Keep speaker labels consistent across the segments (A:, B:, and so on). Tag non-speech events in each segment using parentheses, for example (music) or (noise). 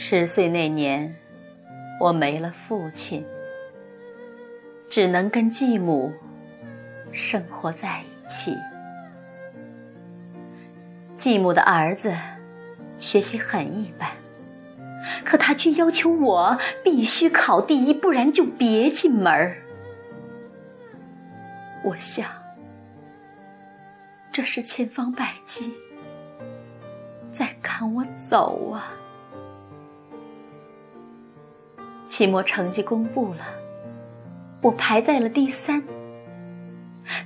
A: 十岁那年，我没了父亲，只能跟继母生活在一起。继母的儿子学习很一般，可他却要求我必须考第一，不然就别进门儿。我想，这是千方百计在赶我走啊。期末成绩公布了，我排在了第三。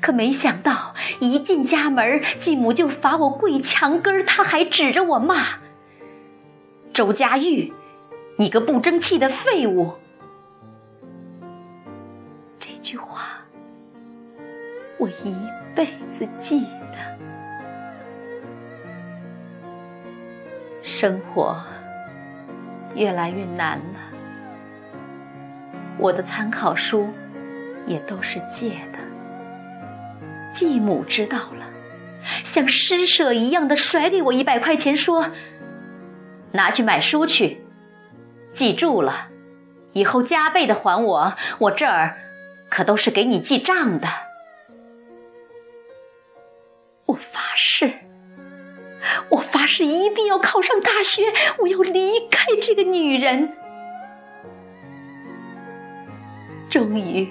A: 可没想到，一进家门，继母就罚我跪墙根儿，他还指着我骂：“周佳玉，你个不争气的废物！”这句话，我一辈子记得。生活越来越难了。我的参考书也都是借的。继母知道了，像施舍一样的甩给我一百块钱，说：“拿去买书去，记住了，以后加倍的还我。我这儿可都是给你记账的。”我发誓，我发誓一定要考上大学，我要离开这个女人。终于，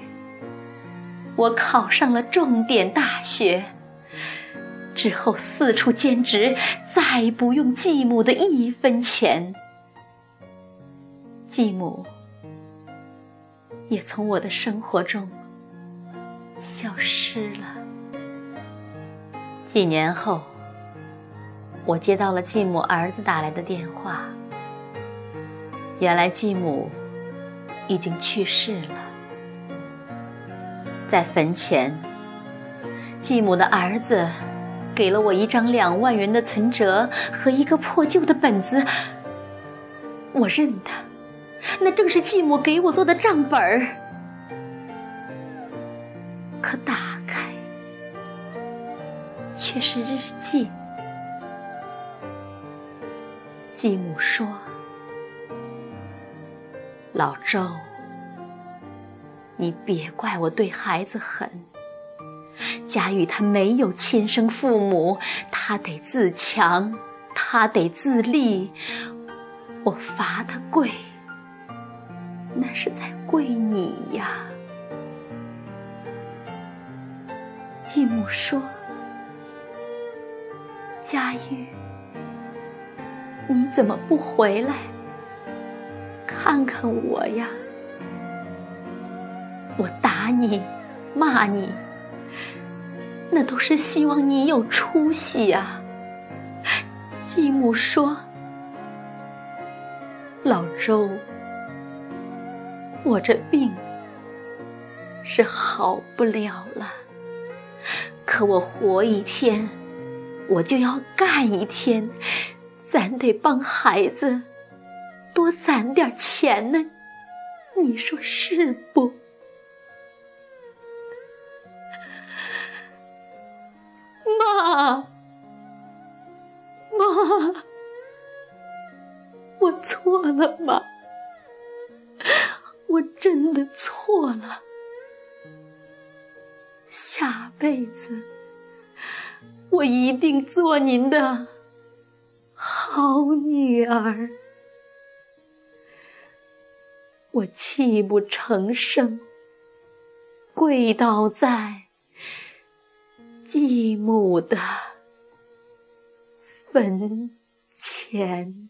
A: 我考上了重点大学。之后四处兼职，再不用继母的一分钱。继母也从我的生活中消失了。几年后，我接到了继母儿子打来的电话。原来继母已经去世了。在坟前，继母的儿子给了我一张两万元的存折和一个破旧的本子。我认得，那正是继母给我做的账本儿。可打开，却是日记。继母说：“老周。”你别怪我对孩子狠。佳玉她没有亲生父母，她得自强，她得自立。我罚她跪，那是在跪你呀。继母说：“佳玉，你怎么不回来看看我呀？”我打你，骂你，那都是希望你有出息呀。继母说：“老周，我这病是好不了了，可我活一天，我就要干一天，咱得帮孩子多攒点钱呢，你说是不？” (laughs) 我错了吗？我真的错了。下辈子我一定做您的好女儿。我泣不成声，跪倒在。继母的坟前。